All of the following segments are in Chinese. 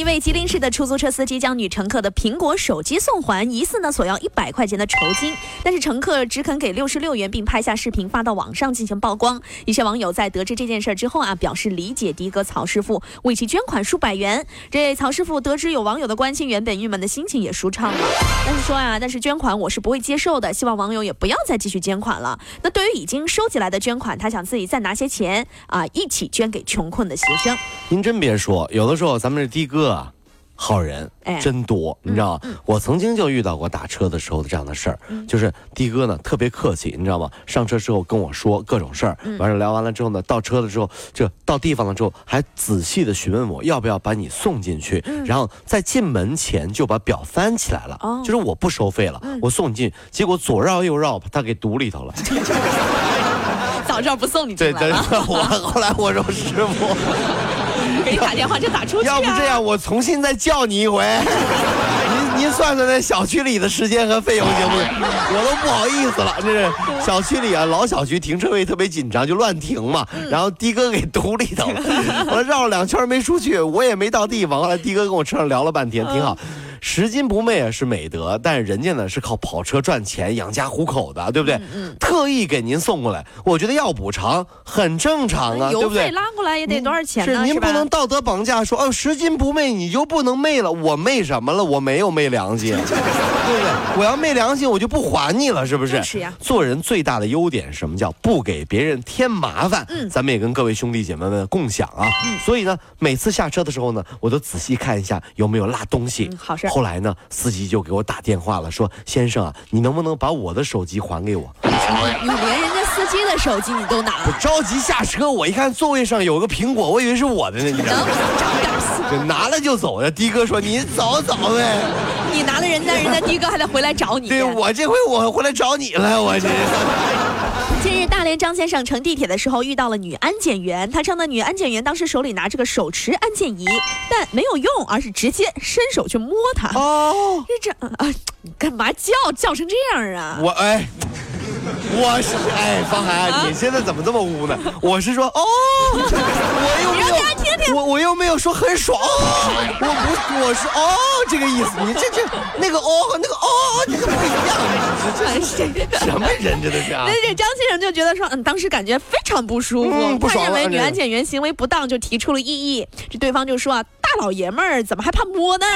一位吉林市的出租车司机将女乘客的苹果手机送还，疑似呢索要一百块钱的酬金，但是乘客只肯给六十六元，并拍下视频发到网上进行曝光。一些网友在得知这件事之后啊，表示理解的哥曹师傅，为其捐款数百元。这曹师傅得知有网友的关心，原本郁闷的心情也舒畅了。但是说啊，但是捐款我是不会接受的，希望网友也不要再继续捐款了。那对于已经收集来的捐款，他想自己再拿些钱啊，一起捐给穷困的学生。您真别说，有的时候咱们这的哥啊。好人真多，你知道吗？我曾经就遇到过打车的时候的这样的事儿，就是的哥呢特别客气，你知道吗？上车之后跟我说各种事儿，完了聊完了之后呢，到车了之后，这到地方了之后还仔细的询问我要不要把你送进去，然后在进门前就把表翻起来了，就是我不收费了，我送你进，结果左绕右绕把他给堵里头了。早知道不送你进来了。我后来我说师傅。给你打电话就打出去。要不这样，我重新再叫你一回。您您算算那小区里的时间和费用行不行？我都不好意思了。这是小区里啊，老小区停车位特别紧张，就乱停嘛。然后的哥给堵里头了，我绕了两圈没出去，我也没到地方。后来的哥跟我车上聊了半天，挺好。拾金不昧啊是美德，但是人家呢是靠跑车赚钱养家糊口的，对不对？嗯嗯。特意给您送过来，我觉得要补偿很正常啊，对不对？拉过来也得多少钱呢？是您不能道德绑架说哦拾金不昧你就不能昧了，我昧什么了？我没有昧良心，对不对？我要昧良心我就不还你了，是不是？是呀。做人最大的优点什么叫不给别人添麻烦？嗯，咱们也跟各位兄弟姐妹们共享啊。嗯。所以呢，每次下车的时候呢，我都仔细看一下有没有落东西。嗯，好事。后来呢，司机就给我打电话了，说：“先生啊，你能不能把我的手机还给我？”你连人家司机的手机你都拿？我着急下车，我一看座位上有个苹果，我以为是我的呢。你能不能长点心？拿了就走的。的哥说：“你走走呗。”你拿了人家，人家的哥还得回来找你。对我这回我回来找你了，我这。近日，大连张先生乘地铁的时候遇到了女安检员。他称呢，女安检员当时手里拿着个手持安检仪，但没有用，而是直接伸手去摸他。哦，这这啊，你干嘛叫叫成这样啊？我哎。我是哎，方海，你现在怎么这么污呢？我是说哦，我又没有，我我又没有说很爽，哦我不，我是哦这个意思。你这这那个哦和那个哦，这个不一样，这这什么人真的是啊？那这张先生就觉得说，嗯，当时感觉非常不舒服，他认为女安检员行为不当，就提出了异议。这对方就说啊，大老爷们儿怎么还怕摸呢？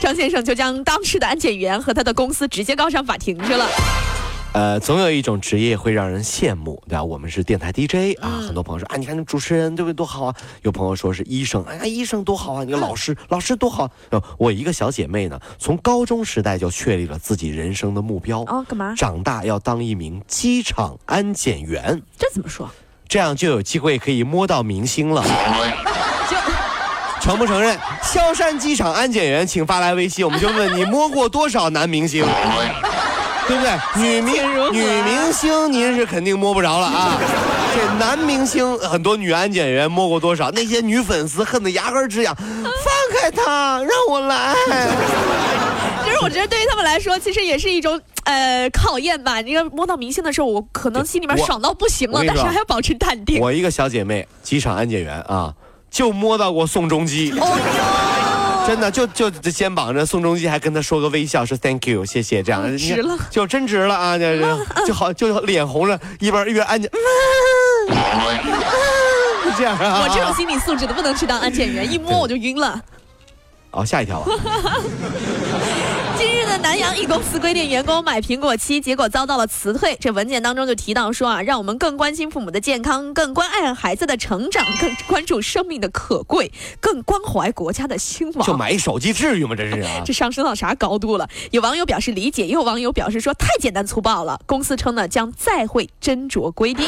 张先生就将当时的安检员和他的公司直接告上法庭去了。呃，总有一种职业会让人羡慕，对吧？我们是电台 DJ 啊，很多朋友说啊，你看那主持人对不对多好啊？有朋友说是医生，哎呀，医生多好啊！你个老师，老师多好。我一个小姐妹呢，从高中时代就确立了自己人生的目标哦，干嘛？长大要当一名机场安检员。这怎么说？这样就有机会可以摸到明星了。承不承认？萧山机场安检员，请发来微信，我们就问你摸过多少男明星。对不对？女明女明星您是肯定摸不着了啊！这男明星很多，女安检员摸过多少？那些女粉丝恨得牙根直痒，放开他，让我来。其实我觉得对于他们来说，其实也是一种呃考验吧。你看摸到明星的时候，我可能心里面爽到不行了，但是还要保持淡定。我一个小姐妹，机场安检员啊，就摸到过宋仲基。真的就就这肩膀着宋仲基还跟他说个微笑，说 Thank you，谢谢，这样值了，就真值了啊！这就好，就脸红了，一边一边安检，这样啊！我这种心理素质的不能去当安检员，一摸我就晕了。哦，吓一跳。今日的南阳一公司规定员工买苹果七，结果遭到了辞退。这文件当中就提到说啊，让我们更关心父母的健康，更关爱孩子的成长，更关注生命的可贵，更关怀国家的兴亡。就买一手机至于吗？这是啊，这上升到啥高度了？有网友表示理解，也有网友表示说太简单粗暴了。公司称呢将再会斟酌规定。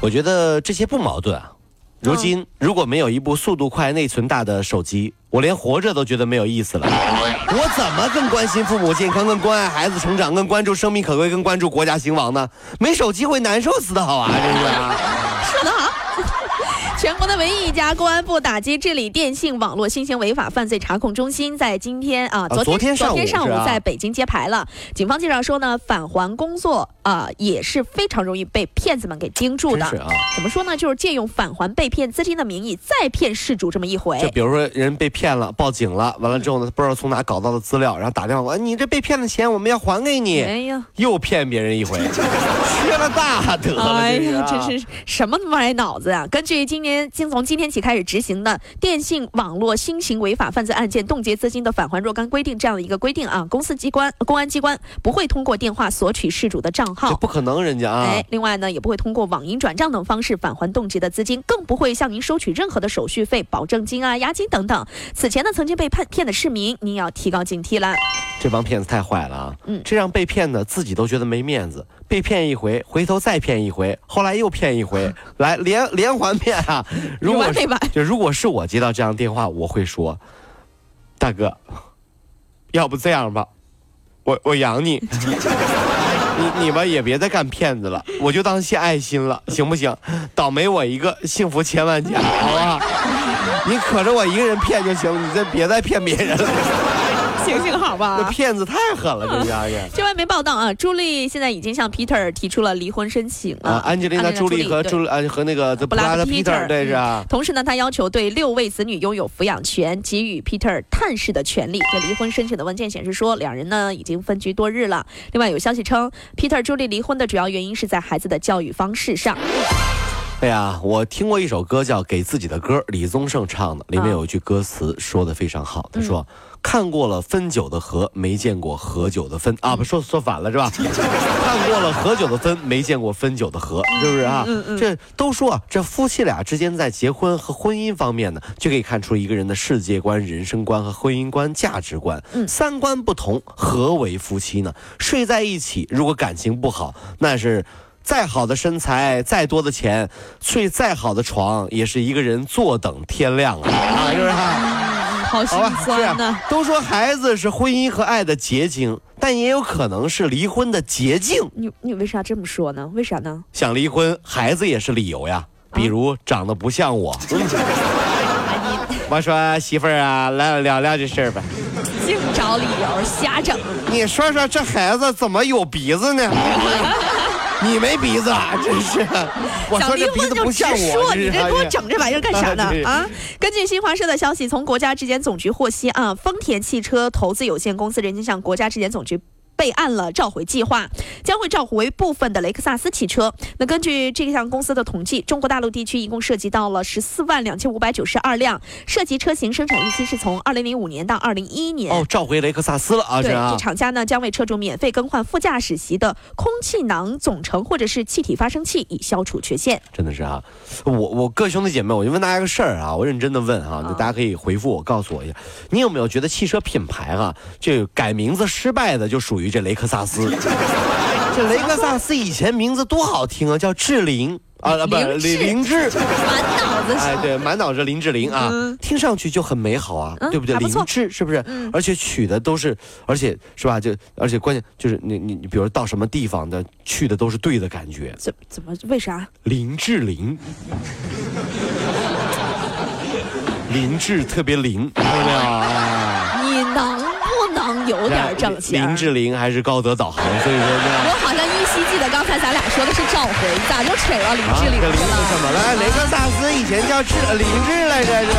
我觉得这些不矛盾啊。如今如果没有一部速度快、内存大的手机，我连活着都觉得没有意思了。我怎么更关心父母健康、更关爱孩子成长、更关注生命可贵、更关注国家兴亡呢？没手机会难受死的好啊！真是啊。说得好。全国的唯一一家公安部打击治理电信网络新型违法犯罪查控中心，在今天啊，昨天昨天上午在北京揭牌了。警方介绍说呢，返还工作啊也是非常容易被骗子们给盯住的。啊，怎么说呢？就是借用返还被骗资金的名义，再骗事主这么一回。就比如说人被骗了，报警了，完了之后呢，不知道从哪搞到的资料，然后打电话问你这被骗的钱我们要还给你。哎呀，又骗别人一回，缺了大德了。哎呀，真是什么歪脑子呀！根据今年经从今天。起开始执行的电信网络新型违法犯罪案件冻结资金的返还若干规定这样的一个规定啊，公司机关、公安机关不会通过电话索取事主的账号，这不可能，人家啊。哎，另外呢，也不会通过网银转账等方式返还冻结的资金，更不会向您收取任何的手续费、保证金啊、押金等等。此前呢，曾经被骗骗的市民，您要提高警惕了。这帮骗子太坏了啊！嗯，这让被骗的自己都觉得没面子，被骗一回，回头再骗一回，后来又骗一回，来连连环骗啊！如果就如果是我接到这样电话，我会说：“大哥，要不这样吧，我我养你，你你们也别再干骗子了，我就当献爱心了，行不行？倒霉我一个，幸福千万家，好不好？你可着我一个人骗就行，你再别再骗别人了。”行行好吧，这骗子太狠了，这家伙。这外媒报道啊，朱莉现在已经向 Peter 提出了离婚申请了。啊，安吉丽娜·朱莉和朱啊和那个布拉德·皮特，对是啊。同时呢，他要求对六位子女拥有抚养权，给予 Peter 探视的权利。这离婚申请的文件显示说，两人呢已经分居多日了。另外有消息称，Peter 朱莉离婚的主要原因是在孩子的教育方式上。哎呀，我听过一首歌叫《给自己的歌》，李宗盛唱的，里面有一句歌词说的非常好，他说。看过了分酒的和，没见过合酒的分啊！不说说反了是吧？看过了合酒的分，没见过分酒的合，是不是啊？这都说这夫妻俩之间在结婚和婚姻方面呢，就可以看出一个人的世界观、人生观和婚姻观、价值观。三观不同，何为夫妻呢？睡在一起，如果感情不好，那是再好的身材、再多的钱、睡再好的床，也是一个人坐等天亮啊！是不是？好心酸呐！都说孩子是婚姻和爱的结晶，但也有可能是离婚的捷径。你你为啥这么说呢？为啥呢？想离婚，孩子也是理由呀。比如长得不像我。我说媳妇儿啊，来聊聊这事儿吧。净找理由，瞎整。你说说这孩子怎么有鼻子呢？你没鼻子啊！真是，我说这鼻子不像我，你这给我整这玩意儿干啥呢？啊！根据新华社的消息，从国家质检总局获悉啊，丰田汽车投资有限公司人经向国家质检总局。备案了召回计划，将会召回部分的雷克萨斯汽车。那根据这项公司的统计，中国大陆地区一共涉及到了十四万两千五百九十二辆，涉及车型生产日期是从二零零五年到二零一一年。哦，召回雷克萨斯了啊！对，这厂家呢将为车主免费更换副驾驶席的空气囊总成或者是气体发生器，以消除缺陷。真的是啊，我我各位兄弟姐妹，我就问大家个事儿啊，我认真的问啊，那大家可以回复我，告诉我一下，你有没有觉得汽车品牌啊，这改名字失败的就属于。这雷克萨斯，这雷克萨斯以前名字多好听啊，叫志玲啊，不，林志，满脑子哎，对，满脑子林志玲啊，听上去就很美好啊，对不对？林志是不是？而且取的都是，而且是吧？就而且关键就是你你你，比如到什么地方的去的都是对的感觉。怎怎么为啥？林志玲，林志特别灵，看到没有？有点正气。林志玲还是高德导航，所以说呢。我好像依稀记得刚才咱俩说的是召回，咋就扯到林志玲了？怎么了？雷克萨斯以前叫志林志来着，是吧？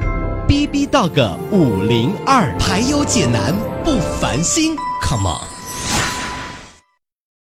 B B Dog 五零二，排忧解难不烦心，Come on。